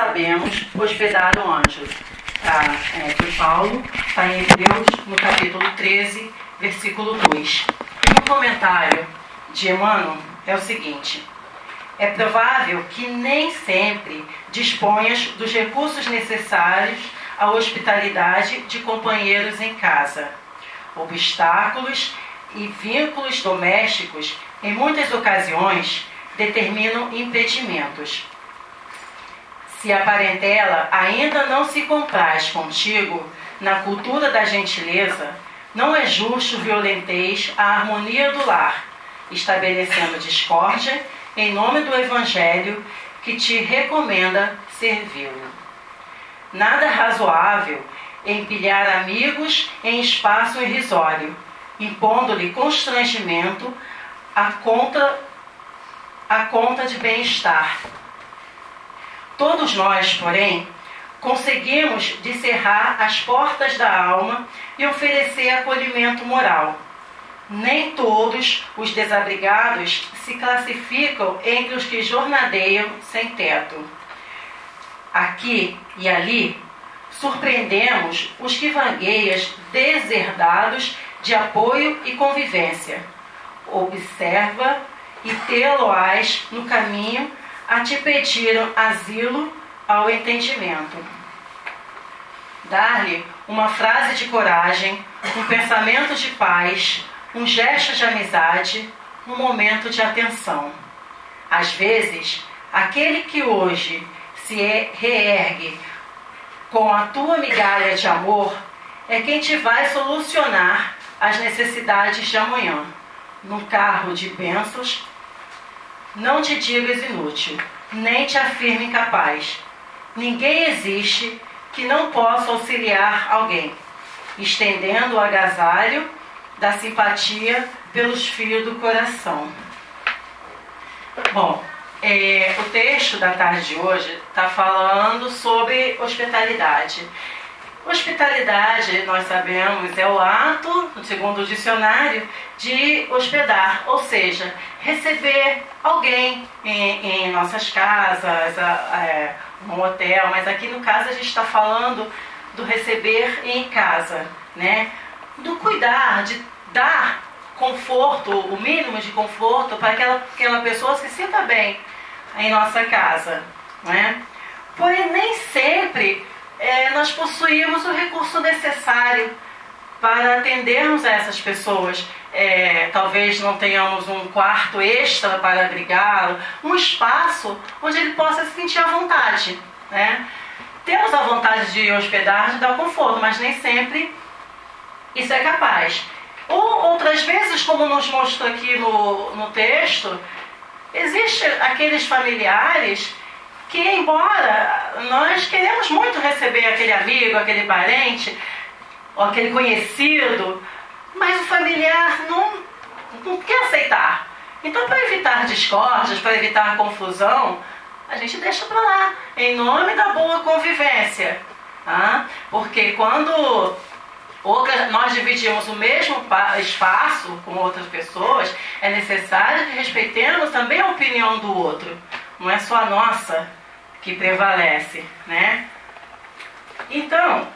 sabemos hospedar o anjo. Tá, é, que Paulo está em Hebreus, no capítulo 13, versículo 2. E o comentário de Emmanuel é o seguinte: é provável que nem sempre disponhas dos recursos necessários à hospitalidade de companheiros em casa. Obstáculos e vínculos domésticos, em muitas ocasiões, determinam impedimentos. Se a parentela ainda não se compraz contigo na cultura da gentileza, não é justo violenteis a harmonia do lar, estabelecendo discórdia em nome do Evangelho que te recomenda servi-lo. Nada razoável empilhar amigos em espaço irrisório, impondo-lhe constrangimento a conta, a conta de bem-estar. Todos nós, porém, conseguimos descerrar as portas da alma e oferecer acolhimento moral. Nem todos os desabrigados se classificam entre os que jornadeiam sem teto. Aqui e ali, surpreendemos os que vagueiam deserdados de apoio e convivência. Observa e tê-lo-ás no caminho a te pediram asilo ao entendimento. Dar-lhe uma frase de coragem, um pensamento de paz, um gesto de amizade, um momento de atenção. Às vezes, aquele que hoje se reergue com a tua migalha de amor é quem te vai solucionar as necessidades de amanhã. Num carro de bênçãos, não te digas inútil, nem te afirme incapaz. Ninguém existe que não possa auxiliar alguém, estendendo o agasalho da simpatia pelos fios do coração. Bom, é, o texto da tarde de hoje está falando sobre hospitalidade. Hospitalidade, nós sabemos, é o ato, segundo o dicionário, de hospedar, ou seja, receber alguém em, em nossas casas, é, um hotel, mas aqui no caso a gente está falando do receber em casa, né? Do cuidar, de dar conforto, o mínimo de conforto para aquela, aquela pessoa se sinta bem em nossa casa, né? Porém, nem sempre é, nós possuímos o recurso necessário para atendermos a essas pessoas. É, talvez não tenhamos um quarto extra para abrigá-lo, um espaço onde ele possa se sentir à vontade. Né? Temos a vontade de hospedar, de dar conforto, mas nem sempre isso é capaz. Ou outras vezes, como nos mostra aqui no, no texto, existem aqueles familiares que, embora nós queremos muito receber aquele amigo, aquele parente, ou aquele conhecido, mas o familiar não, não quer aceitar. Então, para evitar discórdias, para evitar confusão, a gente deixa para lá, em nome da boa convivência. Tá? Porque quando nós dividimos o mesmo espaço com outras pessoas, é necessário que respeitemos também a opinião do outro. Não é só a nossa que prevalece. Né? Então,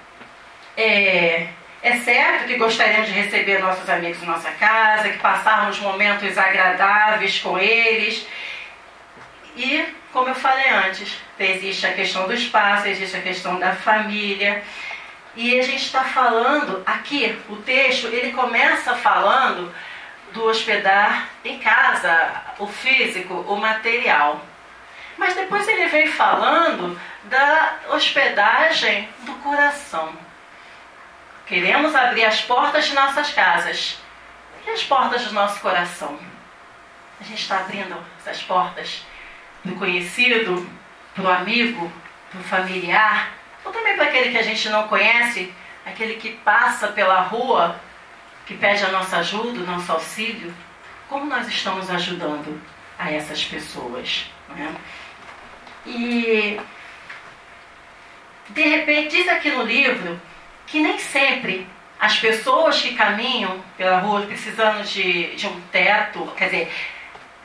é, é certo que gostaríamos de receber nossos amigos em nossa casa, que passarmos momentos agradáveis com eles. E, como eu falei antes, existe a questão do espaço, existe a questão da família. E a gente está falando aqui, o texto, ele começa falando do hospedar em casa, o físico, o material. Mas depois ele vem falando da hospedagem do coração. Queremos abrir as portas de nossas casas e as portas do nosso coração. A gente está abrindo essas portas do conhecido, para o amigo, para o familiar, ou também para aquele que a gente não conhece, aquele que passa pela rua, que pede a nossa ajuda, o nosso auxílio. Como nós estamos ajudando a essas pessoas? Né? E de repente diz aqui no livro que nem sempre as pessoas que caminham pela rua precisando de, de um teto, quer dizer,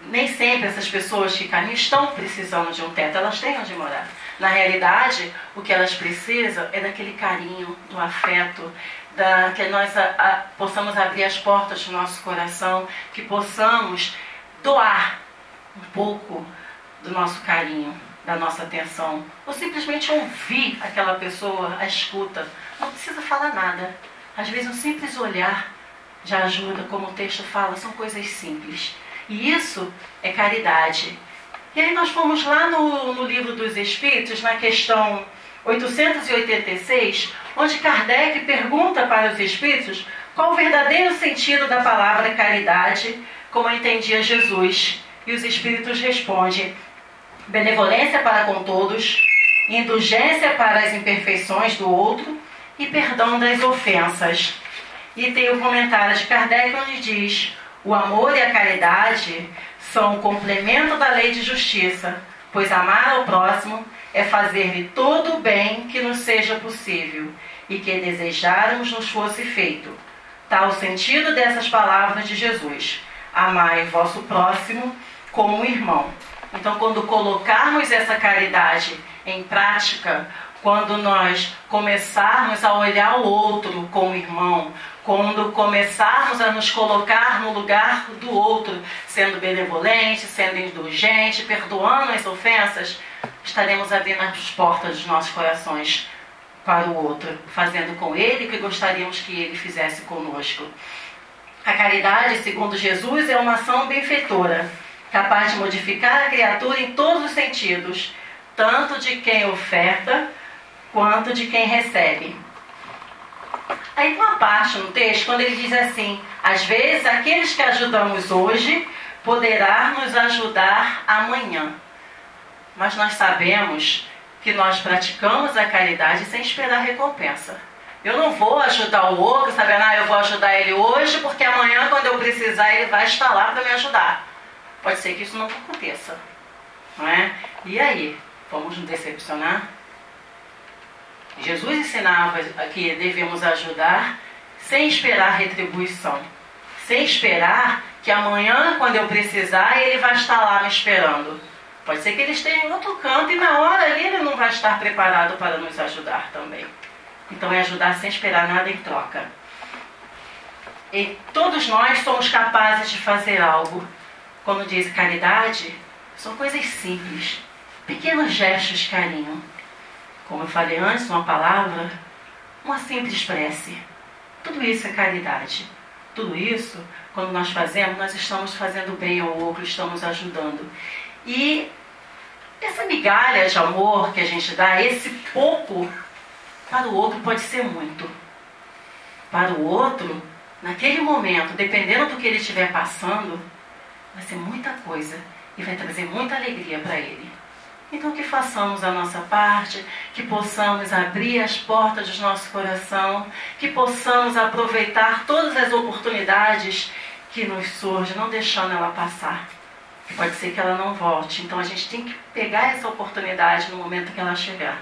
nem sempre essas pessoas que caminham estão precisando de um teto, elas têm onde morar. Na realidade, o que elas precisam é daquele carinho, do afeto, da, que nós a, a, possamos abrir as portas do nosso coração, que possamos doar um pouco do nosso carinho, da nossa atenção, ou simplesmente ouvir aquela pessoa, a escuta. Não precisa falar nada. Às vezes um simples olhar já ajuda, como o texto fala, são coisas simples. E isso é caridade. E aí nós fomos lá no, no livro dos Espíritos, na questão 886, onde Kardec pergunta para os Espíritos qual o verdadeiro sentido da palavra caridade, como entendia Jesus. E os Espíritos respondem: benevolência para com todos, indulgência para as imperfeições do outro e perdão das ofensas. E tem o comentário de Kardec onde diz: o amor e a caridade são o complemento da lei de justiça, pois amar ao próximo é fazer-lhe todo o bem que nos seja possível e que desejarmos nos fosse feito. Tal o sentido dessas palavras de Jesus: Amai vosso próximo como um irmão. Então, quando colocarmos essa caridade em prática, quando nós começarmos a olhar o outro como irmão, quando começarmos a nos colocar no lugar do outro, sendo benevolente, sendo indulgente, perdoando as ofensas, estaremos abrindo as portas dos nossos corações para o outro, fazendo com ele o que gostaríamos que ele fizesse conosco. A caridade, segundo Jesus, é uma ação benfeitora, capaz de modificar a criatura em todos os sentidos, tanto de quem oferta quanto de quem recebe. Aí tem uma parte no texto quando ele diz assim: às vezes aqueles que ajudamos hoje poderá nos ajudar amanhã. Mas nós sabemos que nós praticamos a caridade sem esperar recompensa. Eu não vou ajudar o outro sabendo, ah, eu vou ajudar ele hoje, porque amanhã, quando eu precisar, ele vai estar lá para me ajudar. Pode ser que isso não aconteça. Não é? E aí? Vamos nos decepcionar? Jesus ensinava que devemos ajudar sem esperar retribuição, sem esperar que amanhã, quando eu precisar, ele vai estar lá me esperando. Pode ser que ele esteja em outro canto e na hora ali ele não vai estar preparado para nos ajudar também. Então é ajudar sem esperar nada em troca. E todos nós somos capazes de fazer algo. Quando diz caridade, são coisas simples, pequenos gestos de carinho como eu falei antes, uma palavra, uma simples prece. Tudo isso é caridade. Tudo isso, quando nós fazemos, nós estamos fazendo bem ao outro, estamos ajudando. E essa migalha de amor que a gente dá, esse pouco, para o outro pode ser muito. Para o outro, naquele momento, dependendo do que ele estiver passando, vai ser muita coisa e vai trazer muita alegria para ele. Então, que façamos a nossa parte, que possamos abrir as portas do nosso coração, que possamos aproveitar todas as oportunidades que nos surgem, não deixando ela passar. Pode ser que ela não volte. Então, a gente tem que pegar essa oportunidade no momento que ela chegar.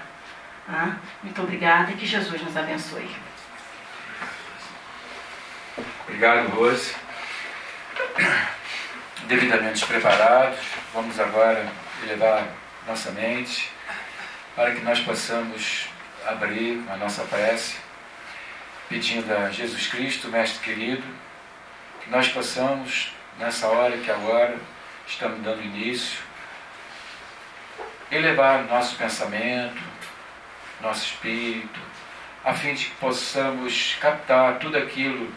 Ah, muito obrigada e que Jesus nos abençoe. Obrigado, Rose. Devidamente preparados, vamos agora levar nossa mente, para que nós possamos abrir a nossa prece, pedindo a Jesus Cristo, Mestre querido, que nós possamos, nessa hora que agora estamos dando início, elevar nosso pensamento, nosso espírito, a fim de que possamos captar tudo aquilo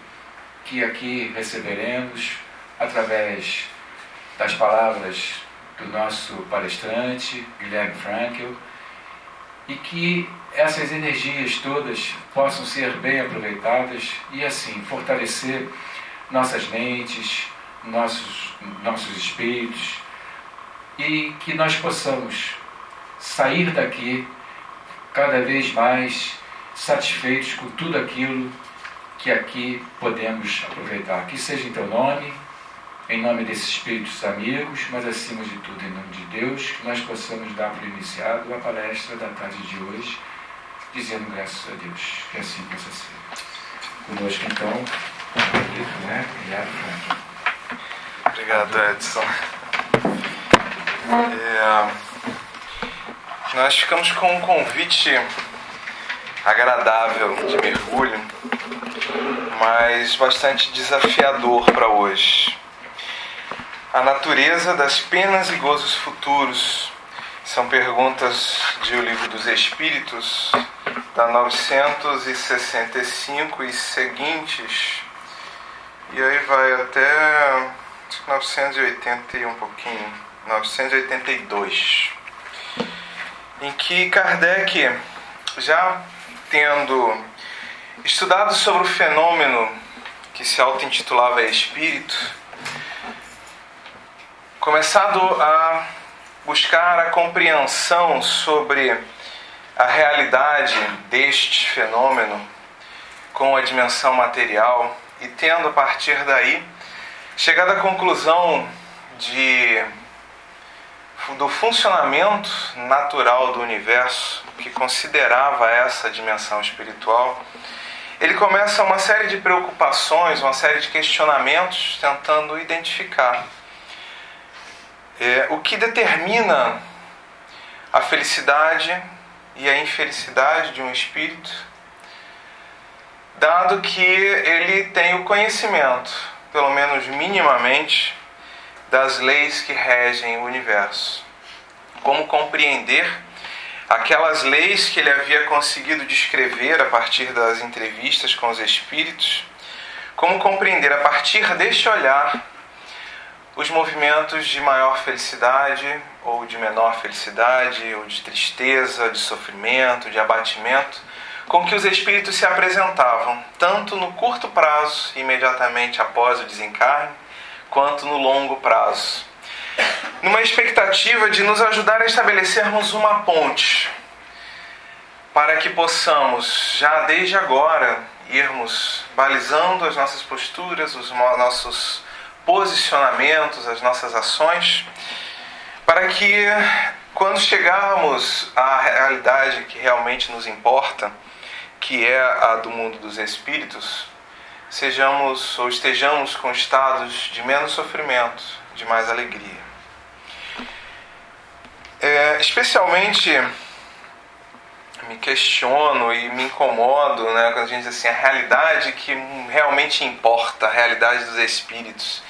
que aqui receberemos através das palavras do nosso palestrante, Guilherme Frankel, e que essas energias todas possam ser bem aproveitadas e assim fortalecer nossas mentes, nossos, nossos espíritos e que nós possamos sair daqui cada vez mais satisfeitos com tudo aquilo que aqui podemos aproveitar. Que seja em teu nome em nome desses espíritos amigos, mas acima de tudo em nome de Deus, que nós possamos dar por iniciado a palestra da tarde de hoje, dizendo graças a Deus, que assim possa ser. Conosco então, né? Obrigado, Obrigado, Edson. É, nós ficamos com um convite agradável de mergulho, mas bastante desafiador para hoje. A natureza das penas e gozos futuros são perguntas de O Livro dos Espíritos, da 965 e seguintes, e aí vai até 980 e um pouquinho, 982, em que Kardec, já tendo estudado sobre o fenômeno que se auto-intitulava Espírito, começado a buscar a compreensão sobre a realidade deste fenômeno com a dimensão material e tendo a partir daí chegado à conclusão de do funcionamento natural do universo que considerava essa dimensão espiritual, ele começa uma série de preocupações, uma série de questionamentos tentando identificar é, o que determina a felicidade e a infelicidade de um espírito, dado que ele tem o conhecimento, pelo menos minimamente, das leis que regem o universo. Como compreender aquelas leis que ele havia conseguido descrever a partir das entrevistas com os espíritos, como compreender a partir deste olhar os movimentos de maior felicidade ou de menor felicidade, ou de tristeza, de sofrimento, de abatimento, com que os espíritos se apresentavam, tanto no curto prazo, imediatamente após o desencarne, quanto no longo prazo. Numa expectativa de nos ajudar a estabelecermos uma ponte para que possamos, já desde agora, irmos balizando as nossas posturas, os nossos posicionamentos, as nossas ações, para que quando chegarmos à realidade que realmente nos importa, que é a do mundo dos espíritos, sejamos ou estejamos com estados de menos sofrimento, de mais alegria. É, especialmente me questiono e me incomodo né, quando a gente diz assim, a realidade que realmente importa, a realidade dos espíritos.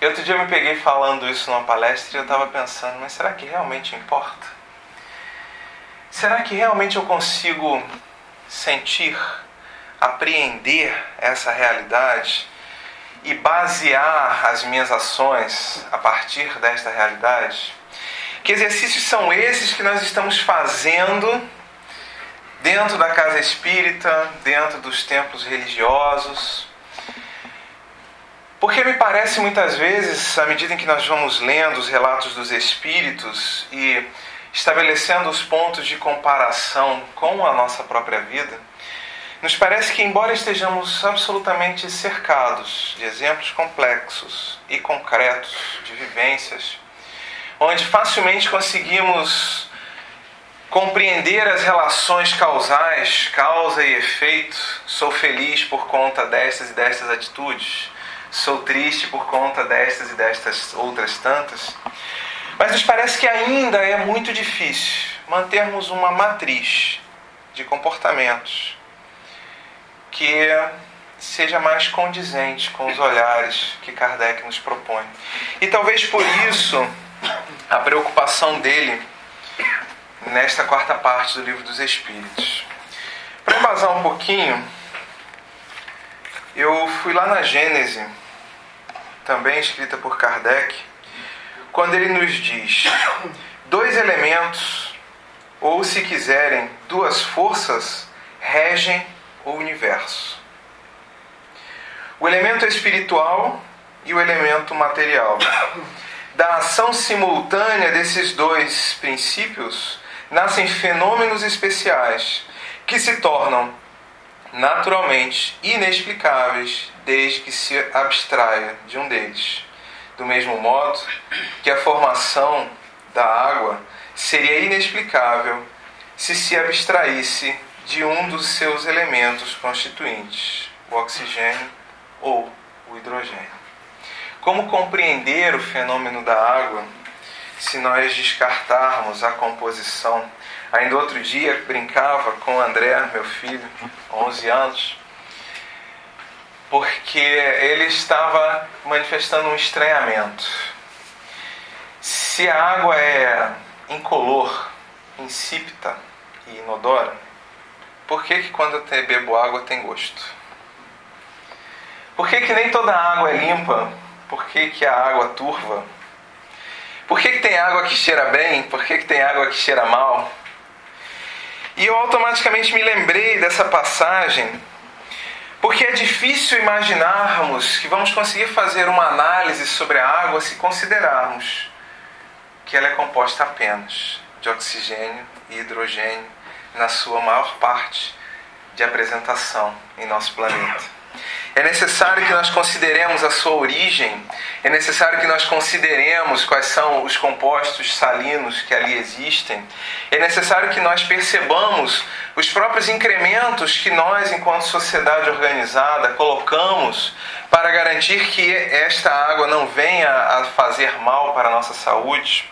E outro dia eu me peguei falando isso numa palestra e eu estava pensando, mas será que realmente importa? Será que realmente eu consigo sentir, apreender essa realidade e basear as minhas ações a partir desta realidade? Que exercícios são esses que nós estamos fazendo dentro da casa espírita, dentro dos templos religiosos? Porque me parece muitas vezes, à medida em que nós vamos lendo os relatos dos espíritos e estabelecendo os pontos de comparação com a nossa própria vida, nos parece que, embora estejamos absolutamente cercados de exemplos complexos e concretos de vivências, onde facilmente conseguimos compreender as relações causais, causa e efeito, sou feliz por conta destas e destas atitudes sou triste por conta destas e destas outras tantas. Mas nos parece que ainda é muito difícil mantermos uma matriz de comportamentos que seja mais condizente com os olhares que Kardec nos propõe. E talvez por isso a preocupação dele nesta quarta parte do Livro dos Espíritos. Para embasar um pouquinho, eu fui lá na Gênese, também escrita por Kardec, quando ele nos diz: dois elementos, ou se quiserem, duas forças, regem o universo. O elemento espiritual e o elemento material. Da ação simultânea desses dois princípios nascem fenômenos especiais que se tornam naturalmente inexplicáveis desde que se abstraia de um deles. Do mesmo modo que a formação da água seria inexplicável se se abstraísse de um dos seus elementos constituintes, o oxigênio ou o hidrogênio. Como compreender o fenômeno da água se nós descartarmos a composição Ainda outro dia brincava com o André, meu filho, 11 anos, porque ele estava manifestando um estranhamento. Se a água é incolor, insípida e inodora, por que, que quando eu bebo água tem gosto? Por que, que nem toda água é limpa? Por que, que a água turva? Por que, que tem água que cheira bem? Por que, que tem água que cheira mal? E eu automaticamente me lembrei dessa passagem, porque é difícil imaginarmos que vamos conseguir fazer uma análise sobre a água se considerarmos que ela é composta apenas de oxigênio e hidrogênio na sua maior parte de apresentação em nosso planeta. É necessário que nós consideremos a sua origem, é necessário que nós consideremos quais são os compostos salinos que ali existem, é necessário que nós percebamos os próprios incrementos que nós, enquanto sociedade organizada, colocamos para garantir que esta água não venha a fazer mal para a nossa saúde.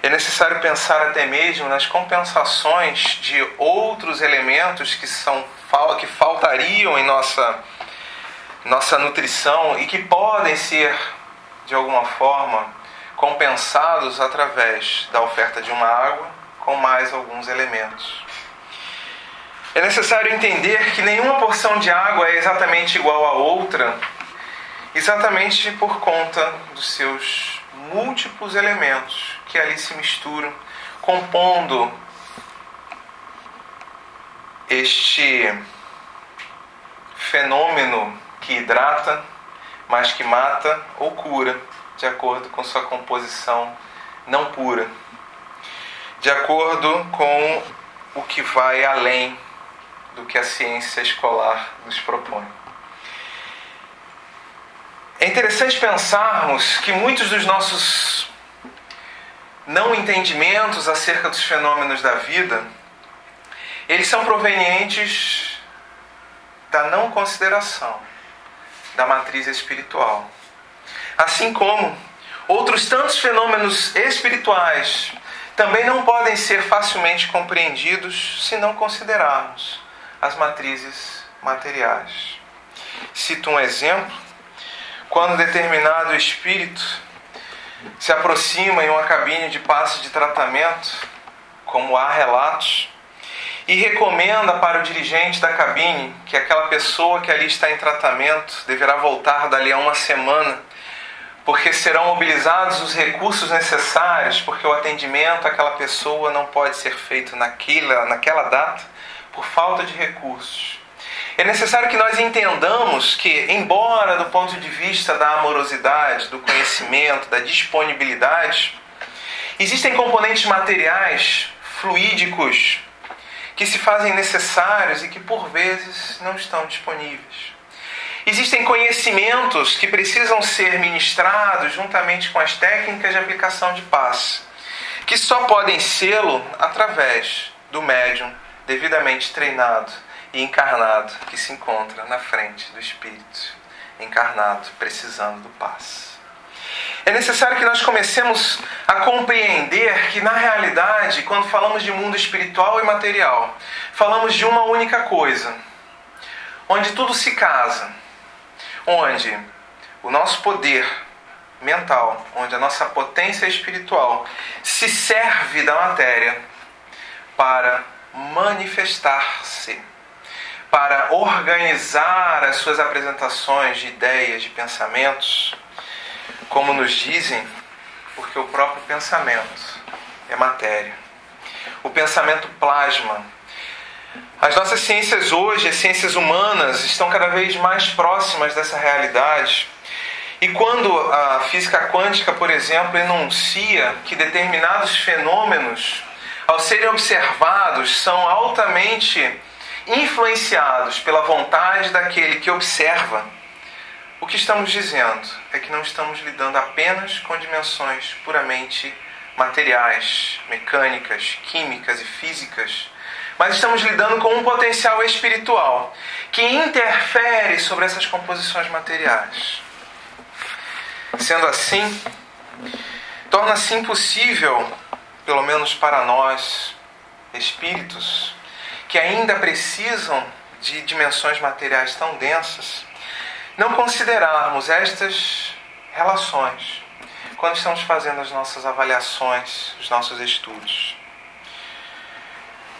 É necessário pensar até mesmo nas compensações de outros elementos que são que faltariam em nossa nossa nutrição e que podem ser, de alguma forma, compensados através da oferta de uma água com mais alguns elementos. É necessário entender que nenhuma porção de água é exatamente igual a outra, exatamente por conta dos seus múltiplos elementos que ali se misturam, compondo este fenômeno que hidrata, mas que mata ou cura, de acordo com sua composição não pura, de acordo com o que vai além do que a ciência escolar nos propõe. É interessante pensarmos que muitos dos nossos não entendimentos acerca dos fenômenos da vida, eles são provenientes da não consideração da matriz espiritual. Assim como outros tantos fenômenos espirituais também não podem ser facilmente compreendidos se não considerarmos as matrizes materiais. Cito um exemplo: quando determinado espírito se aproxima em uma cabine de passe de tratamento, como há relatos, e recomenda para o dirigente da cabine que aquela pessoa que ali está em tratamento deverá voltar dali a uma semana, porque serão mobilizados os recursos necessários, porque o atendimento àquela pessoa não pode ser feito naquela, naquela data por falta de recursos. É necessário que nós entendamos que, embora do ponto de vista da amorosidade, do conhecimento, da disponibilidade, existem componentes materiais, fluídicos, que se fazem necessários e que por vezes não estão disponíveis. Existem conhecimentos que precisam ser ministrados juntamente com as técnicas de aplicação de paz, que só podem sê-lo através do médium devidamente treinado e encarnado que se encontra na frente do Espírito, encarnado, precisando do paz. É necessário que nós comecemos a compreender que, na realidade, quando falamos de mundo espiritual e material, falamos de uma única coisa, onde tudo se casa, onde o nosso poder mental, onde a nossa potência espiritual se serve da matéria para manifestar-se, para organizar as suas apresentações de ideias, de pensamentos como nos dizem, porque o próprio pensamento é matéria. O pensamento plasma. As nossas ciências hoje, as ciências humanas, estão cada vez mais próximas dessa realidade. E quando a física quântica, por exemplo, enuncia que determinados fenômenos, ao serem observados, são altamente influenciados pela vontade daquele que observa, o que estamos dizendo é que não estamos lidando apenas com dimensões puramente materiais, mecânicas, químicas e físicas, mas estamos lidando com um potencial espiritual que interfere sobre essas composições materiais. Sendo assim, torna-se impossível, pelo menos para nós, espíritos que ainda precisam de dimensões materiais tão densas, não considerarmos estas relações quando estamos fazendo as nossas avaliações, os nossos estudos.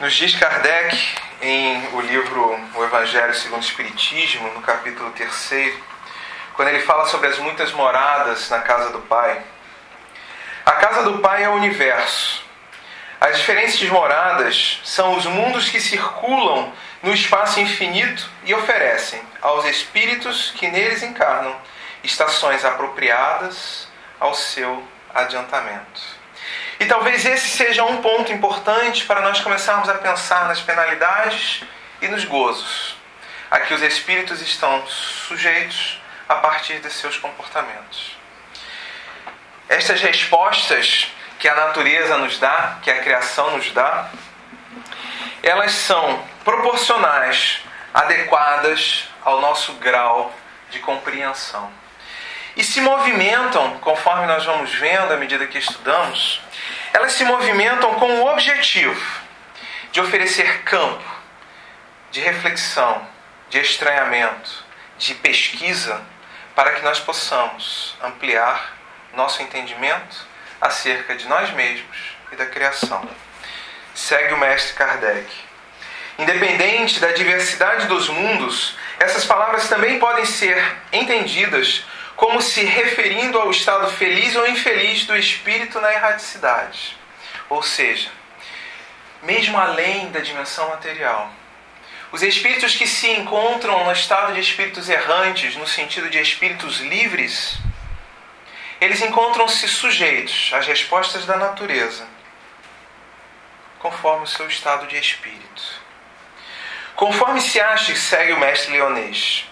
Nos diz Kardec, em o livro O Evangelho segundo o Espiritismo, no capítulo 3, quando ele fala sobre as muitas moradas na casa do Pai. A casa do Pai é o universo. As diferentes moradas são os mundos que circulam no espaço infinito e oferecem aos espíritos que neles encarnam estações apropriadas ao seu adiantamento. E talvez esse seja um ponto importante para nós começarmos a pensar nas penalidades e nos gozos a que os espíritos estão sujeitos a partir de seus comportamentos. Estas respostas que a natureza nos dá, que a criação nos dá, elas são proporcionais, adequadas ao nosso grau de compreensão. E se movimentam, conforme nós vamos vendo à medida que estudamos, elas se movimentam com o objetivo de oferecer campo de reflexão, de estranhamento, de pesquisa, para que nós possamos ampliar nosso entendimento acerca de nós mesmos e da criação. Segue o mestre Kardec. Independente da diversidade dos mundos, essas palavras também podem ser entendidas como se referindo ao estado feliz ou infeliz do espírito na erraticidade. Ou seja, mesmo além da dimensão material, os espíritos que se encontram no estado de espíritos errantes, no sentido de espíritos livres, eles encontram-se sujeitos às respostas da natureza, conforme o seu estado de espírito. Conforme se ache, segue o mestre leonês,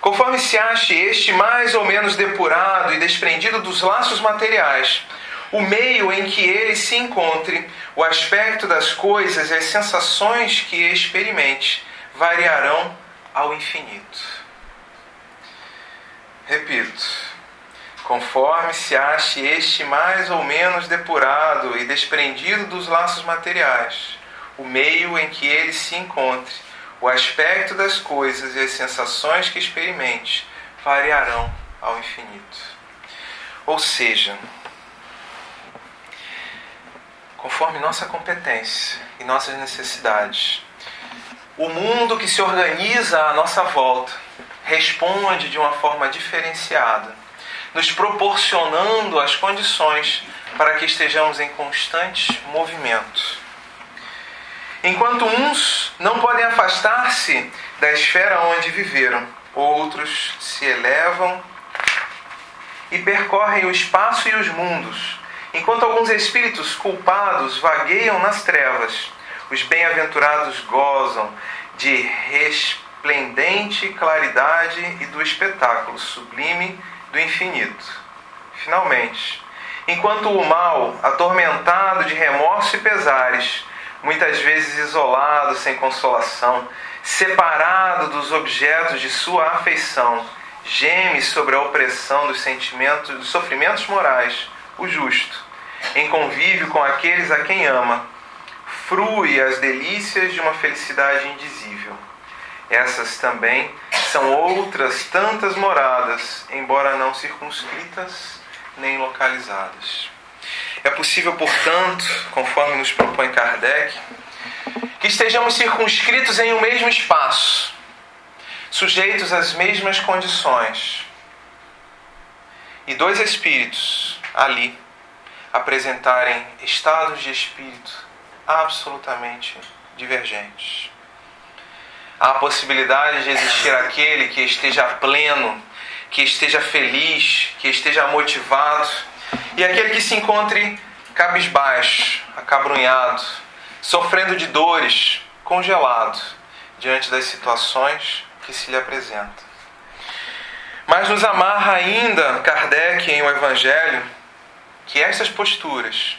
conforme se ache este mais ou menos depurado e desprendido dos laços materiais, o meio em que ele se encontre, o aspecto das coisas e as sensações que experimente variarão ao infinito. Repito, conforme se ache este mais ou menos depurado e desprendido dos laços materiais, o meio em que ele se encontre, o aspecto das coisas e as sensações que experimente variarão ao infinito. Ou seja, conforme nossa competência e nossas necessidades. O mundo que se organiza à nossa volta responde de uma forma diferenciada, nos proporcionando as condições para que estejamos em constante movimento. Enquanto uns não podem afastar-se da esfera onde viveram, outros se elevam e percorrem o espaço e os mundos Enquanto alguns espíritos culpados vagueiam nas trevas, os bem-aventurados gozam de resplendente claridade e do espetáculo sublime do infinito. Finalmente, enquanto o mal, atormentado de remorso e pesares, muitas vezes isolado, sem consolação, separado dos objetos de sua afeição, geme sobre a opressão dos sentimentos, dos sofrimentos morais, o justo, em convívio com aqueles a quem ama, frui as delícias de uma felicidade indizível. Essas também são outras tantas moradas, embora não circunscritas nem localizadas. É possível, portanto, conforme nos propõe Kardec, que estejamos circunscritos em um mesmo espaço, sujeitos às mesmas condições, e dois espíritos ali apresentarem estados de espírito absolutamente divergentes. Há a possibilidade de existir aquele que esteja pleno, que esteja feliz, que esteja motivado, e aquele que se encontre cabisbaixo, acabrunhado, sofrendo de dores, congelado diante das situações que se lhe apresentam. Mas nos amarra ainda Kardec em O Evangelho que estas posturas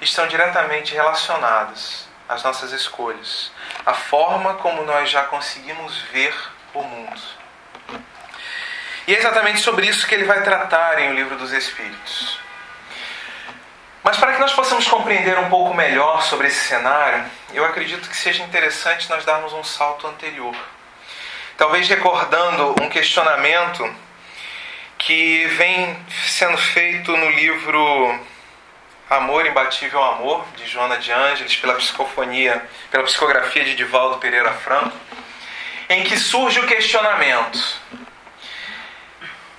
estão diretamente relacionadas às nossas escolhas, à forma como nós já conseguimos ver o mundo. E é exatamente sobre isso que ele vai tratar em O Livro dos Espíritos. Mas para que nós possamos compreender um pouco melhor sobre esse cenário, eu acredito que seja interessante nós darmos um salto anterior. Talvez recordando um questionamento que vem sendo feito no livro Amor Imbatível Amor, de Joana de Ângeles, pela psicofonia, pela psicografia de Divaldo Pereira Franco, em que surge o questionamento: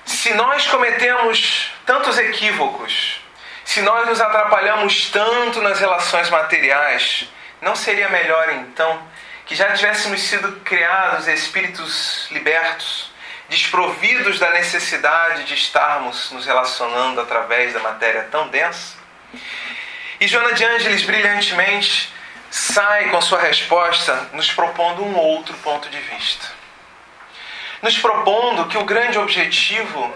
se nós cometemos tantos equívocos, se nós nos atrapalhamos tanto nas relações materiais, não seria melhor então que já tivéssemos sido criados espíritos libertos, desprovidos da necessidade de estarmos nos relacionando através da matéria tão densa? E Joana de Ângeles brilhantemente sai com sua resposta nos propondo um outro ponto de vista. Nos propondo que o grande objetivo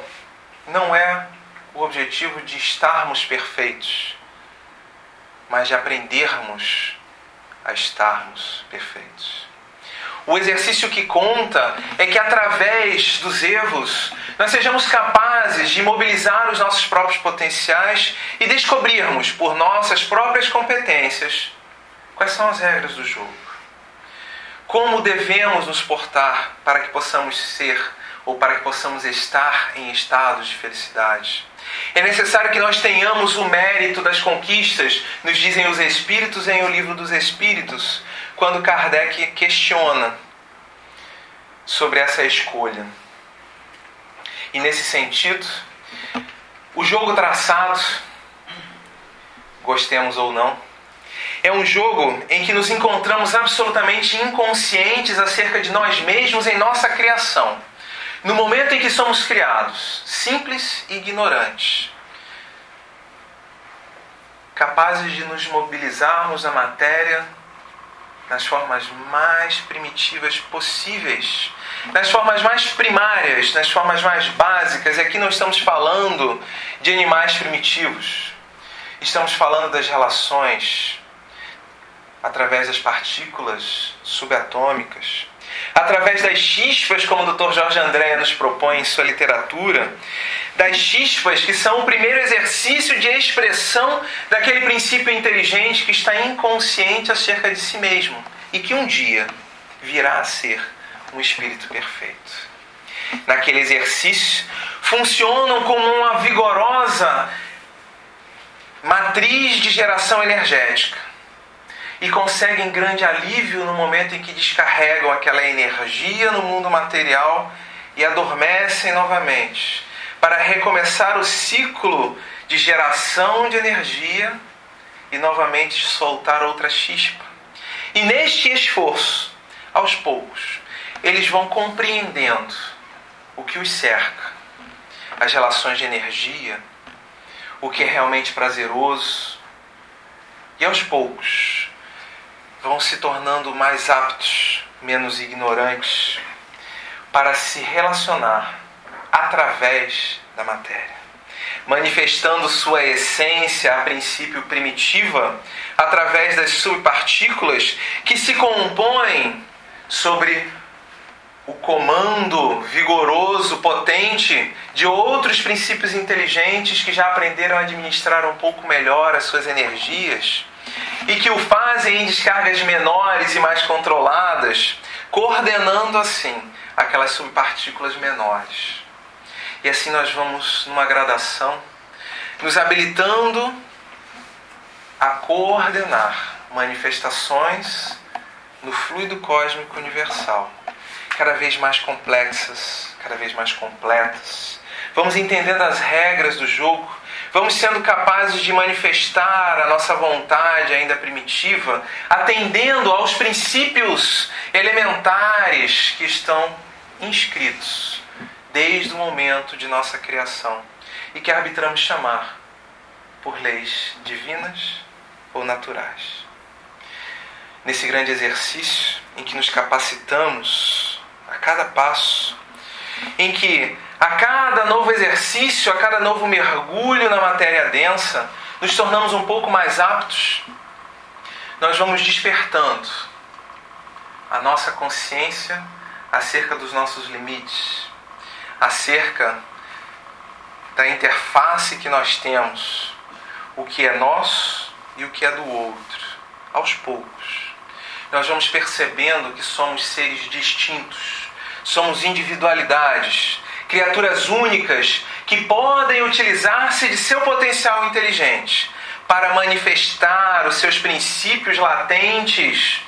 não é o objetivo de estarmos perfeitos, mas de aprendermos a estarmos perfeitos. O exercício que conta é que através dos erros nós sejamos capazes de mobilizar os nossos próprios potenciais e descobrirmos por nossas próprias competências quais são as regras do jogo. Como devemos nos portar para que possamos ser ou para que possamos estar em estados de felicidade. É necessário que nós tenhamos o mérito das conquistas, nos dizem os Espíritos em O Livro dos Espíritos, quando Kardec questiona sobre essa escolha. E nesse sentido, o jogo traçado, gostemos ou não, é um jogo em que nos encontramos absolutamente inconscientes acerca de nós mesmos em nossa criação. No momento em que somos criados, simples e ignorantes, capazes de nos mobilizarmos na matéria nas formas mais primitivas possíveis, nas formas mais primárias, nas formas mais básicas. E aqui não estamos falando de animais primitivos, estamos falando das relações através das partículas subatômicas, através das chispas, como o Dr. Jorge André nos propõe em sua literatura, das chispas que são o primeiro exercício de expressão daquele princípio inteligente que está inconsciente acerca de si mesmo e que um dia virá a ser um espírito perfeito. Naquele exercício, funcionam como uma vigorosa matriz de geração energética e conseguem grande alívio no momento em que descarregam aquela energia no mundo material e adormecem novamente, para recomeçar o ciclo de geração de energia e novamente soltar outra chispa. E neste esforço, aos poucos, eles vão compreendendo o que os cerca, as relações de energia, o que é realmente prazeroso, e aos poucos vão se tornando mais aptos, menos ignorantes, para se relacionar através da matéria, manifestando sua essência, a princípio primitiva, através das subpartículas que se compõem sobre o comando vigoroso, potente de outros princípios inteligentes que já aprenderam a administrar um pouco melhor as suas energias e que o fazem em descargas menores e mais controladas, coordenando assim aquelas subpartículas menores. E assim nós vamos numa gradação, nos habilitando a coordenar manifestações no fluido cósmico universal, cada vez mais complexas, cada vez mais completas. Vamos entendendo as regras do jogo vamos sendo capazes de manifestar a nossa vontade ainda primitiva, atendendo aos princípios elementares que estão inscritos desde o momento de nossa criação e que arbitramos chamar por leis divinas ou naturais. Nesse grande exercício em que nos capacitamos a cada passo, em que a cada novo exercício, a cada novo mergulho na matéria densa, nos tornamos um pouco mais aptos, nós vamos despertando a nossa consciência acerca dos nossos limites, acerca da interface que nós temos, o que é nosso e o que é do outro, aos poucos. Nós vamos percebendo que somos seres distintos, somos individualidades, criaturas únicas que podem utilizar-se de seu potencial inteligente para manifestar os seus princípios latentes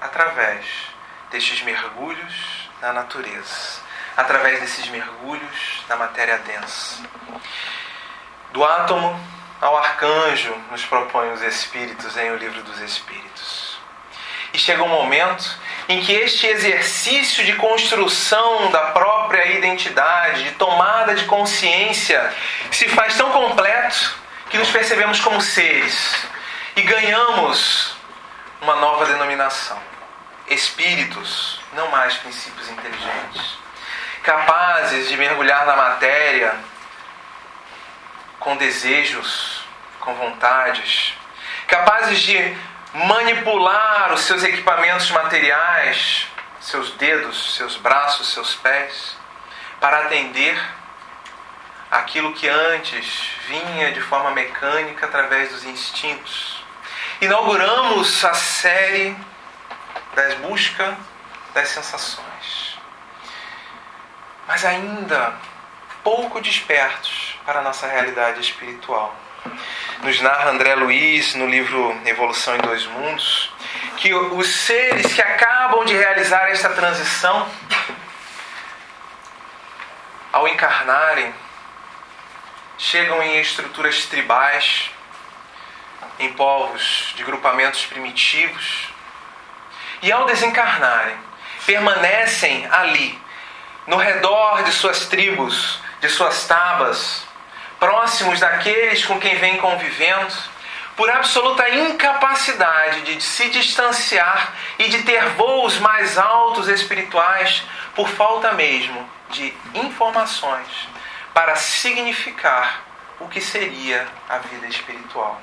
através destes mergulhos na natureza, através desses mergulhos na matéria densa. Do átomo ao arcanjo, nos propõem os Espíritos em O Livro dos Espíritos. E chega um momento em que este exercício de construção da própria identidade, de tomada de consciência, se faz tão completo que nos percebemos como seres e ganhamos uma nova denominação. Espíritos, não mais princípios inteligentes, capazes de mergulhar na matéria com desejos, com vontades, capazes de manipular os seus equipamentos materiais, seus dedos, seus braços, seus pés, para atender aquilo que antes vinha de forma mecânica através dos instintos. Inauguramos a série das busca das sensações. Mas ainda pouco despertos para a nossa realidade espiritual. Nos narra André Luiz no livro Evolução em Dois Mundos que os seres que acabam de realizar esta transição, ao encarnarem, chegam em estruturas tribais, em povos de grupamentos primitivos, e ao desencarnarem, permanecem ali, no redor de suas tribos, de suas tabas, próximos daqueles com quem vêm convivendo, por absoluta incapacidade de se distanciar e de ter voos mais altos espirituais, por falta mesmo de informações para significar o que seria a vida espiritual.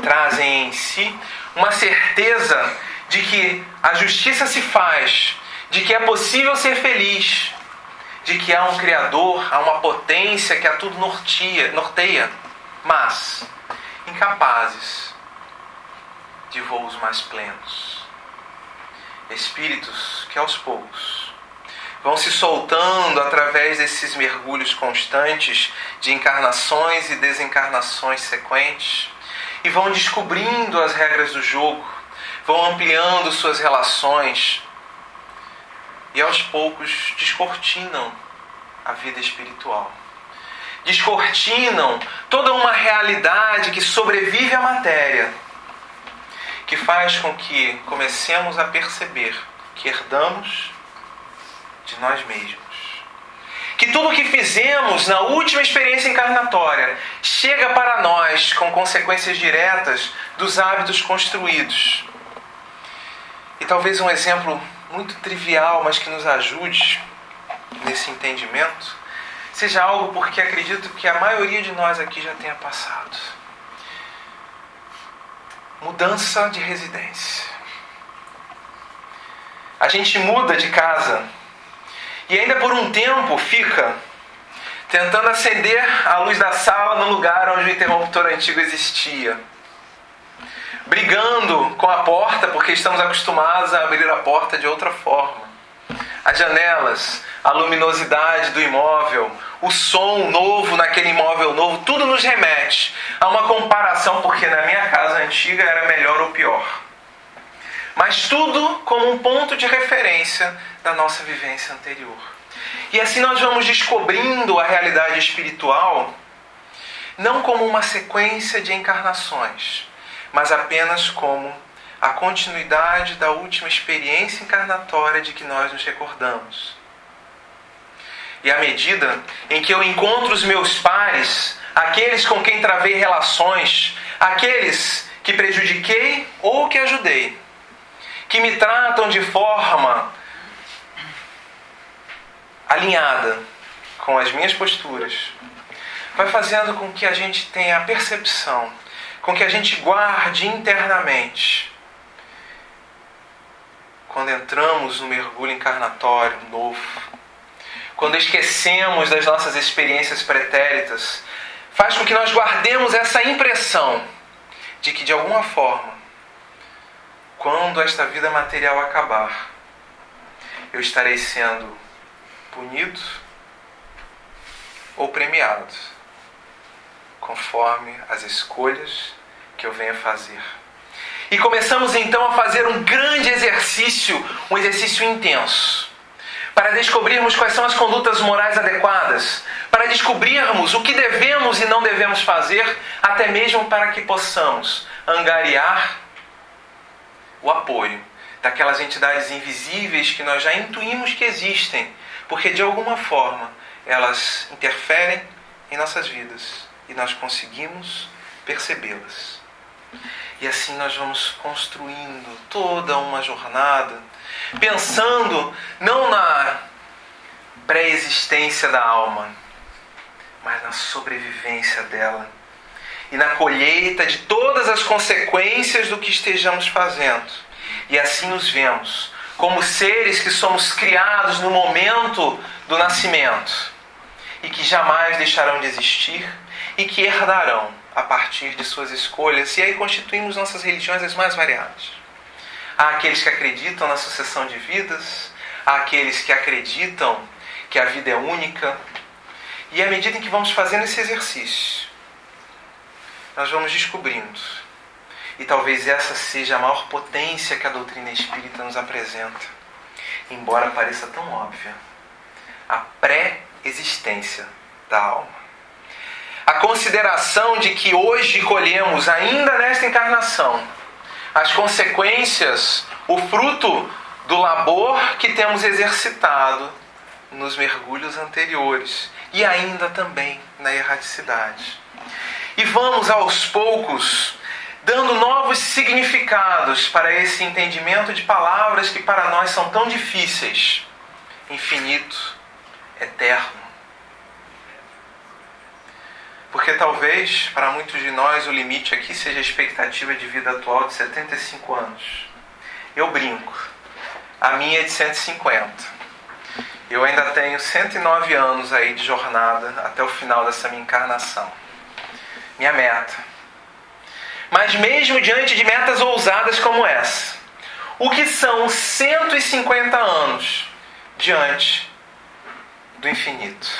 Trazem em si uma certeza de que a justiça se faz, de que é possível ser feliz, de que há um Criador, há uma potência que a tudo norteia, norteia mas incapazes de voos mais plenos. Espíritos que aos poucos vão se soltando através desses mergulhos constantes de encarnações e desencarnações sequentes e vão descobrindo as regras do jogo vão ampliando suas relações e aos poucos descortinam a vida espiritual. Descortinam toda uma realidade que sobrevive à matéria, que faz com que comecemos a perceber que herdamos de nós mesmos. Que tudo o que fizemos na última experiência encarnatória chega para nós com consequências diretas dos hábitos construídos e talvez um exemplo muito trivial, mas que nos ajude nesse entendimento, seja algo porque acredito que a maioria de nós aqui já tenha passado. Mudança de residência. A gente muda de casa e ainda por um tempo fica tentando acender a luz da sala no lugar onde o interruptor antigo existia brigando com a porta porque estamos acostumados a abrir a porta de outra forma. As janelas, a luminosidade do imóvel, o som novo naquele imóvel novo, tudo nos remete a uma comparação, porque na minha casa antiga era melhor ou pior. Mas tudo como um ponto de referência da nossa vivência anterior. E assim nós vamos descobrindo a realidade espiritual não como uma sequência de encarnações, mas apenas como a continuidade da última experiência encarnatória de que nós nos recordamos. E à medida em que eu encontro os meus pares, aqueles com quem travei relações, aqueles que prejudiquei ou que ajudei, que me tratam de forma alinhada com as minhas posturas, vai fazendo com que a gente tenha a percepção com que a gente guarde internamente. Quando entramos no mergulho encarnatório novo, quando esquecemos das nossas experiências pretéritas, faz com que nós guardemos essa impressão de que de alguma forma, quando esta vida material acabar, eu estarei sendo punido ou premiado, conforme as escolhas que eu venha fazer. E começamos então a fazer um grande exercício, um exercício intenso, para descobrirmos quais são as condutas morais adequadas, para descobrirmos o que devemos e não devemos fazer, até mesmo para que possamos angariar o apoio daquelas entidades invisíveis que nós já intuímos que existem, porque de alguma forma elas interferem em nossas vidas e nós conseguimos percebê-las. E assim nós vamos construindo toda uma jornada, pensando não na pré-existência da alma, mas na sobrevivência dela e na colheita de todas as consequências do que estejamos fazendo. E assim nos vemos como seres que somos criados no momento do nascimento e que jamais deixarão de existir e que herdarão a partir de suas escolhas. E aí constituímos nossas religiões as mais variadas. Há aqueles que acreditam na sucessão de vidas, há aqueles que acreditam que a vida é única. E à medida em que vamos fazendo esse exercício, nós vamos descobrindo. E talvez essa seja a maior potência que a doutrina espírita nos apresenta, embora pareça tão óbvia. A pré-existência da alma. A consideração de que hoje colhemos, ainda nesta encarnação, as consequências, o fruto do labor que temos exercitado nos mergulhos anteriores e ainda também na erraticidade. E vamos aos poucos dando novos significados para esse entendimento de palavras que para nós são tão difíceis: infinito, eterno. Porque talvez para muitos de nós o limite aqui seja a expectativa de vida atual de 75 anos. Eu brinco, a minha é de 150. Eu ainda tenho 109 anos aí de jornada até o final dessa minha encarnação. Minha meta. Mas mesmo diante de metas ousadas como essa, o que são 150 anos diante do infinito?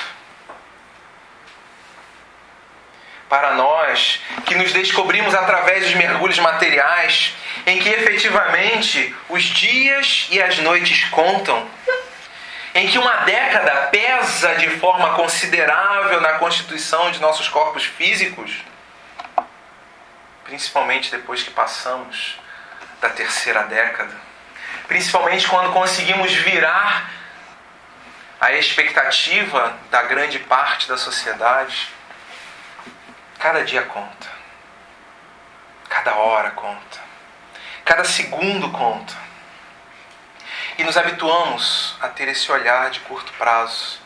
Para nós que nos descobrimos através dos mergulhos materiais, em que efetivamente os dias e as noites contam, em que uma década pesa de forma considerável na constituição de nossos corpos físicos, principalmente depois que passamos da terceira década, principalmente quando conseguimos virar a expectativa da grande parte da sociedade, cada dia conta, cada hora conta, cada segundo conta e nos habituamos a ter esse olhar de curto prazo.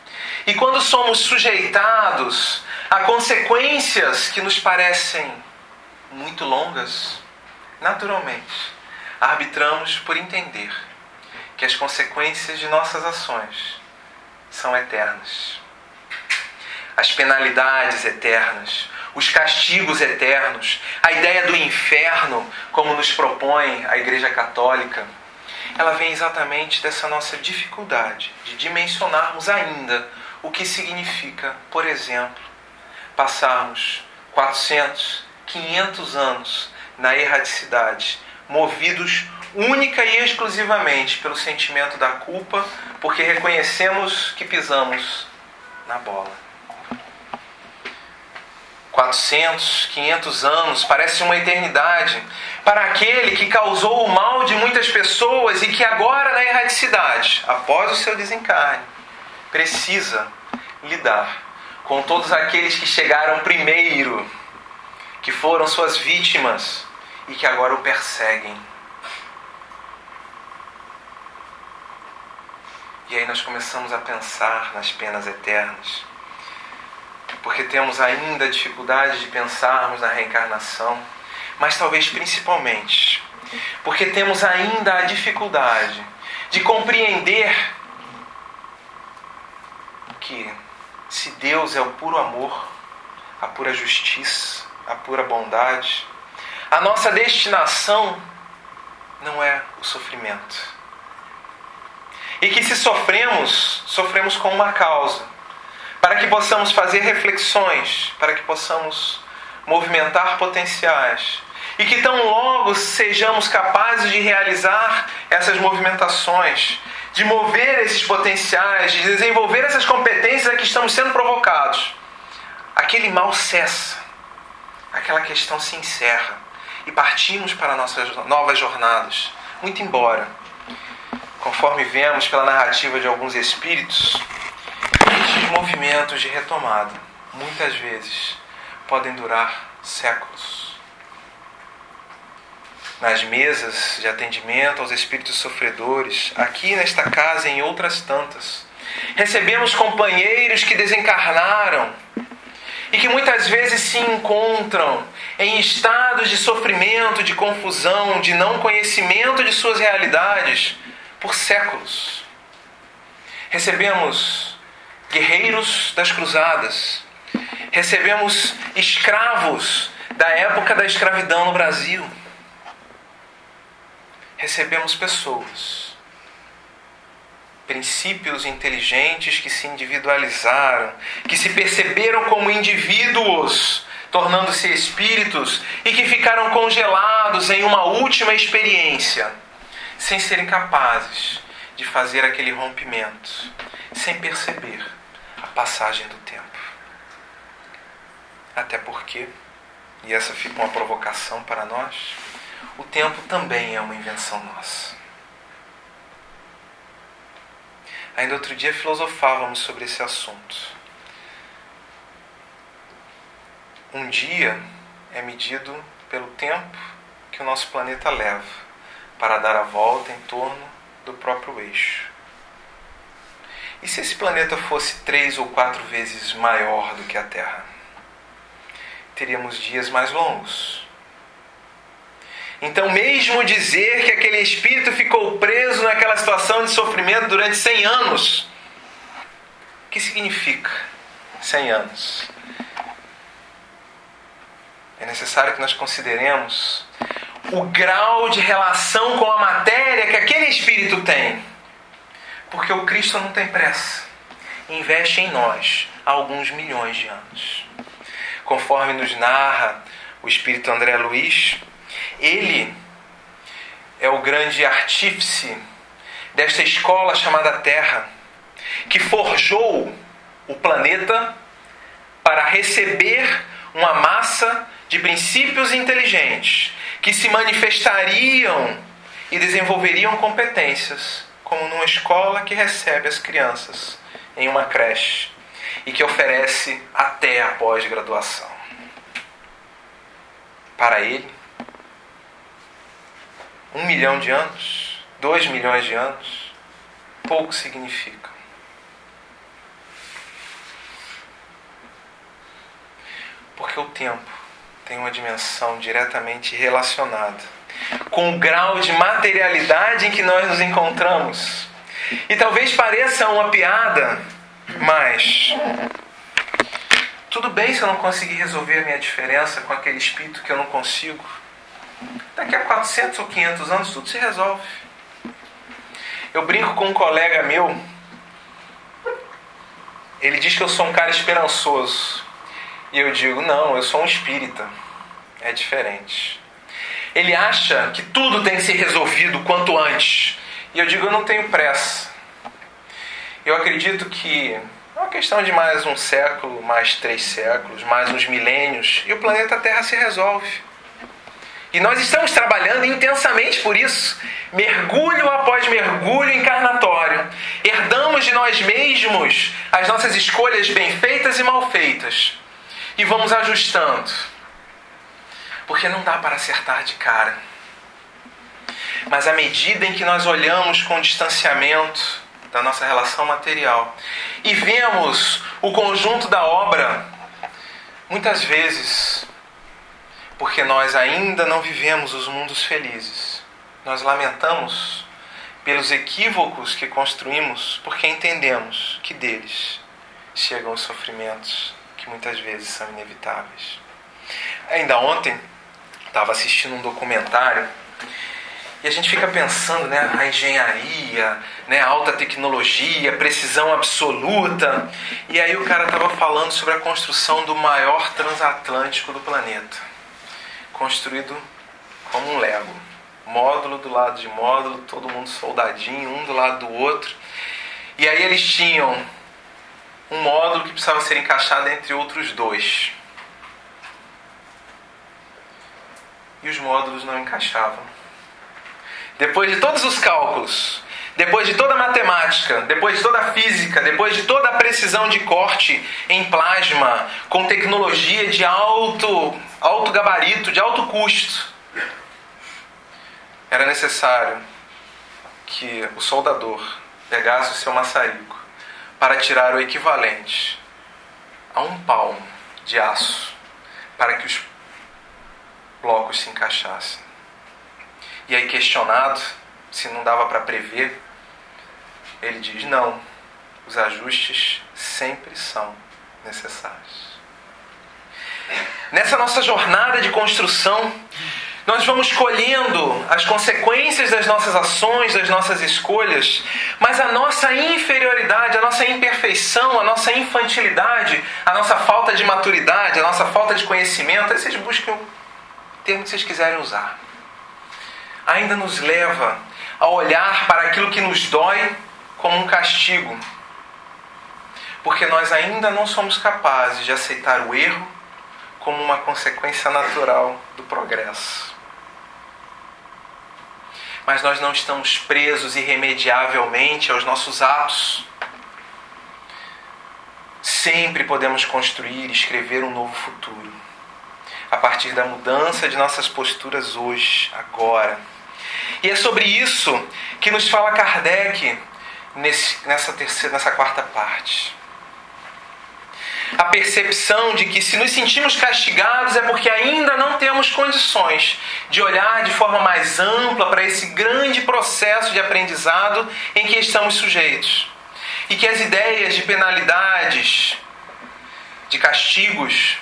E quando somos sujeitados a consequências que nos parecem muito longas, naturalmente arbitramos por entender que as consequências de nossas ações são eternas. As penalidades eternas, os castigos eternos, a ideia do inferno, como nos propõe a Igreja Católica, ela vem exatamente dessa nossa dificuldade de dimensionarmos ainda o que significa, por exemplo, passarmos 400, 500 anos na erradicidade, movidos única e exclusivamente pelo sentimento da culpa, porque reconhecemos que pisamos na bola. 400, 500 anos, parece uma eternidade, para aquele que causou o mal de muitas pessoas e que agora na erradicidade, após o seu desencarne, precisa lidar com todos aqueles que chegaram primeiro, que foram suas vítimas e que agora o perseguem. E aí nós começamos a pensar nas penas eternas porque temos ainda dificuldade de pensarmos na reencarnação, mas talvez principalmente porque temos ainda a dificuldade de compreender que se Deus é o puro amor, a pura justiça, a pura bondade. A nossa destinação não é o sofrimento. E que se sofremos, sofremos com uma causa, para que possamos fazer reflexões, para que possamos movimentar potenciais, e que tão logo sejamos capazes de realizar essas movimentações, de mover esses potenciais, de desenvolver essas competências a que estamos sendo provocados, aquele mal cessa, aquela questão se encerra. E partimos para nossas novas jornadas. Muito embora, conforme vemos pela narrativa de alguns espíritos, estes movimentos de retomada muitas vezes podem durar séculos nas mesas de atendimento aos espíritos sofredores, aqui nesta casa e em outras tantas. Recebemos companheiros que desencarnaram e que muitas vezes se encontram em estados de sofrimento, de confusão, de não conhecimento de suas realidades por séculos. Recebemos guerreiros das cruzadas, recebemos escravos da época da escravidão no Brasil. Recebemos pessoas, princípios inteligentes que se individualizaram, que se perceberam como indivíduos, tornando-se espíritos e que ficaram congelados em uma última experiência, sem serem capazes de fazer aquele rompimento, sem perceber a passagem do tempo. Até porque, e essa fica uma provocação para nós, o tempo também é uma invenção nossa. Ainda outro dia filosofávamos sobre esse assunto. Um dia é medido pelo tempo que o nosso planeta leva para dar a volta em torno do próprio eixo. E se esse planeta fosse três ou quatro vezes maior do que a Terra? Teríamos dias mais longos então, mesmo dizer que aquele espírito ficou preso naquela situação de sofrimento durante 100 anos, o que significa 100 anos? É necessário que nós consideremos o grau de relação com a matéria que aquele espírito tem. Porque o Cristo não tem pressa. Investe em nós há alguns milhões de anos. Conforme nos narra o espírito André Luiz, ele é o grande artífice desta escola chamada Terra, que forjou o planeta para receber uma massa de princípios inteligentes que se manifestariam e desenvolveriam competências, como numa escola que recebe as crianças em uma creche e que oferece até a pós-graduação. Para ele, um milhão de anos, dois milhões de anos, pouco significa. Porque o tempo tem uma dimensão diretamente relacionada com o grau de materialidade em que nós nos encontramos. E talvez pareça uma piada, mas tudo bem se eu não conseguir resolver a minha diferença com aquele espírito que eu não consigo. Daqui a 400 ou 500 anos tudo se resolve. Eu brinco com um colega meu. Ele diz que eu sou um cara esperançoso. E eu digo: não, eu sou um espírita. É diferente. Ele acha que tudo tem que ser resolvido quanto antes. E eu digo: eu não tenho pressa. Eu acredito que é uma questão de mais um século, mais três séculos, mais uns milênios, e o planeta Terra se resolve. E nós estamos trabalhando intensamente por isso, mergulho após mergulho encarnatório. Herdamos de nós mesmos as nossas escolhas bem feitas e mal feitas. E vamos ajustando. Porque não dá para acertar de cara. Mas à medida em que nós olhamos com distanciamento da nossa relação material e vemos o conjunto da obra, muitas vezes porque nós ainda não vivemos os mundos felizes. Nós lamentamos pelos equívocos que construímos, porque entendemos que deles chegam os sofrimentos que muitas vezes são inevitáveis. Ainda ontem, estava assistindo um documentário e a gente fica pensando, né, a engenharia, né, alta tecnologia, precisão absoluta. E aí o cara estava falando sobre a construção do maior transatlântico do planeta, construído como um Lego, módulo do lado de módulo, todo mundo soldadinho, um do lado do outro. E aí eles tinham um módulo que precisava ser encaixado entre outros dois. E os módulos não encaixavam. Depois de todos os cálculos, depois de toda a matemática, depois de toda a física, depois de toda a precisão de corte em plasma, com tecnologia de alto, alto gabarito, de alto custo, era necessário que o soldador pegasse o seu maçarico para tirar o equivalente a um palmo de aço para que os blocos se encaixassem. E aí, questionado se não dava para prever, ele diz: não, os ajustes sempre são necessários. Nessa nossa jornada de construção, nós vamos colhendo as consequências das nossas ações, das nossas escolhas, mas a nossa inferioridade, a nossa imperfeição, a nossa infantilidade, a nossa falta de maturidade, a nossa falta de conhecimento, aí vocês buscam termo que vocês quiserem usar ainda nos leva a olhar para aquilo que nos dói como um castigo. Porque nós ainda não somos capazes de aceitar o erro como uma consequência natural do progresso. Mas nós não estamos presos irremediavelmente aos nossos atos. Sempre podemos construir e escrever um novo futuro. A partir da mudança de nossas posturas hoje, agora e é sobre isso que nos fala Kardec nesse, nessa, terceira, nessa quarta parte. A percepção de que se nos sentimos castigados é porque ainda não temos condições de olhar de forma mais ampla para esse grande processo de aprendizado em que estamos sujeitos. E que as ideias de penalidades, de castigos,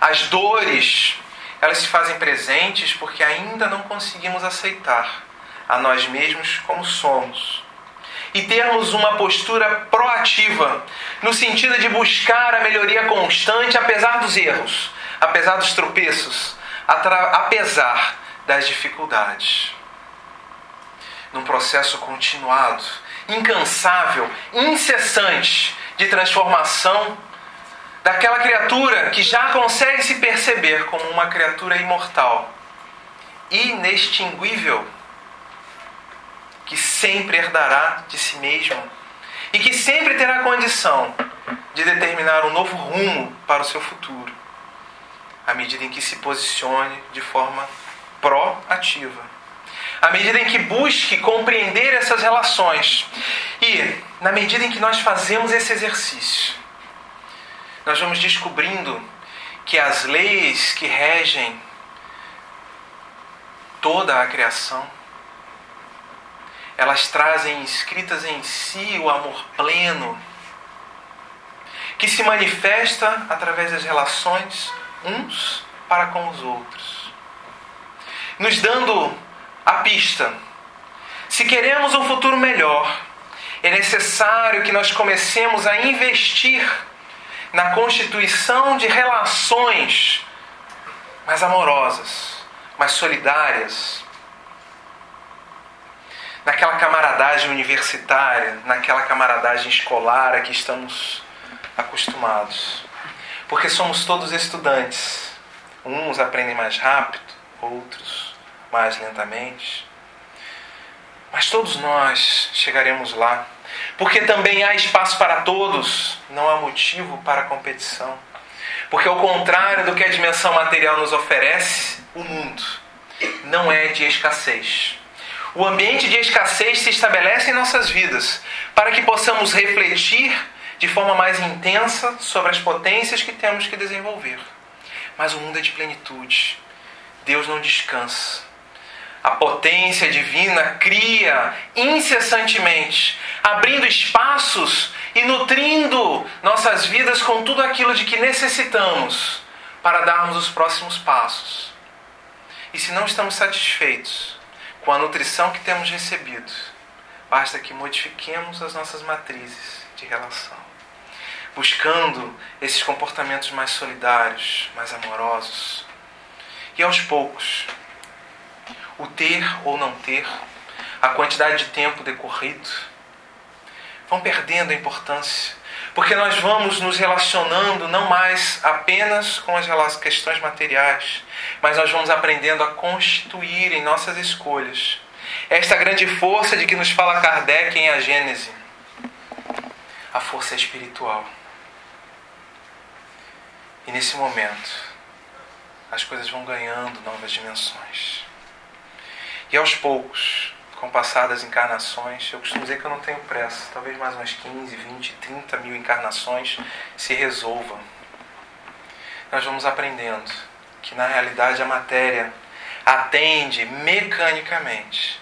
as dores, elas se fazem presentes porque ainda não conseguimos aceitar a nós mesmos como somos. E termos uma postura proativa, no sentido de buscar a melhoria constante, apesar dos erros, apesar dos tropeços, apesar das dificuldades. Num processo continuado, incansável, incessante de transformação daquela criatura que já consegue se perceber como uma criatura imortal, inextinguível que sempre herdará de si mesmo e que sempre terá condição de determinar um novo rumo para o seu futuro, à medida em que se posicione de forma proativa, à medida em que busque compreender essas relações e, na medida em que nós fazemos esse exercício, nós vamos descobrindo que as leis que regem toda a criação elas trazem escritas em si o amor pleno, que se manifesta através das relações uns para com os outros, nos dando a pista. Se queremos um futuro melhor, é necessário que nós comecemos a investir na constituição de relações mais amorosas, mais solidárias, naquela camaradagem universitária, naquela camaradagem escolar a que estamos acostumados. Porque somos todos estudantes. Uns aprendem mais rápido, outros mais lentamente. Mas todos nós chegaremos lá. Porque também há espaço para todos, não há motivo para competição. Porque, ao contrário do que a dimensão material nos oferece, o mundo não é de escassez o ambiente de escassez se estabelece em nossas vidas para que possamos refletir de forma mais intensa sobre as potências que temos que desenvolver. Mas o mundo é de plenitude. Deus não descansa. A potência divina cria incessantemente, abrindo espaços e nutrindo nossas vidas com tudo aquilo de que necessitamos para darmos os próximos passos. E se não estamos satisfeitos com a nutrição que temos recebido, basta que modifiquemos as nossas matrizes de relação, buscando esses comportamentos mais solidários, mais amorosos. E aos poucos, o ter ou não ter, a quantidade de tempo decorrido, vão perdendo a importância. Porque nós vamos nos relacionando não mais apenas com as questões materiais, mas nós vamos aprendendo a constituir em nossas escolhas esta grande força de que nos fala Kardec em A Gênese a força espiritual. E nesse momento, as coisas vão ganhando novas dimensões. E aos poucos, com passadas encarnações, eu costumo dizer que eu não tenho pressa, talvez mais umas 15, 20, 30 mil encarnações se resolvam. Nós vamos aprendendo que na realidade a matéria atende mecanicamente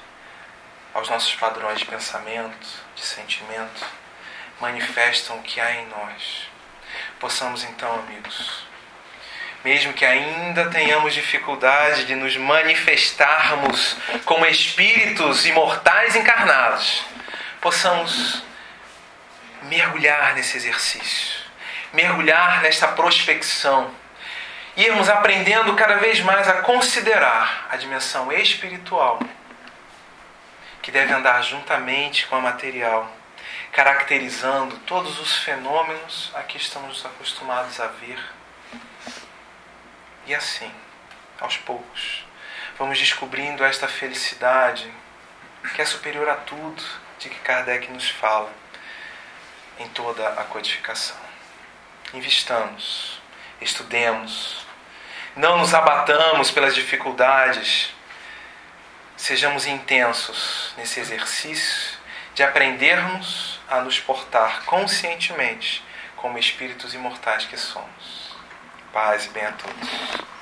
aos nossos padrões de pensamento, de sentimento, manifestam o que há em nós. Possamos então, amigos, mesmo que ainda tenhamos dificuldade de nos manifestarmos como espíritos imortais encarnados, possamos mergulhar nesse exercício, mergulhar nesta prospecção, irmos aprendendo cada vez mais a considerar a dimensão espiritual que deve andar juntamente com a material, caracterizando todos os fenômenos a que estamos acostumados a ver e assim, aos poucos, vamos descobrindo esta felicidade que é superior a tudo de que Kardec nos fala em toda a codificação. Investamos, estudemos, não nos abatamos pelas dificuldades, sejamos intensos nesse exercício de aprendermos a nos portar conscientemente como espíritos imortais que somos. Paz e bem a todos.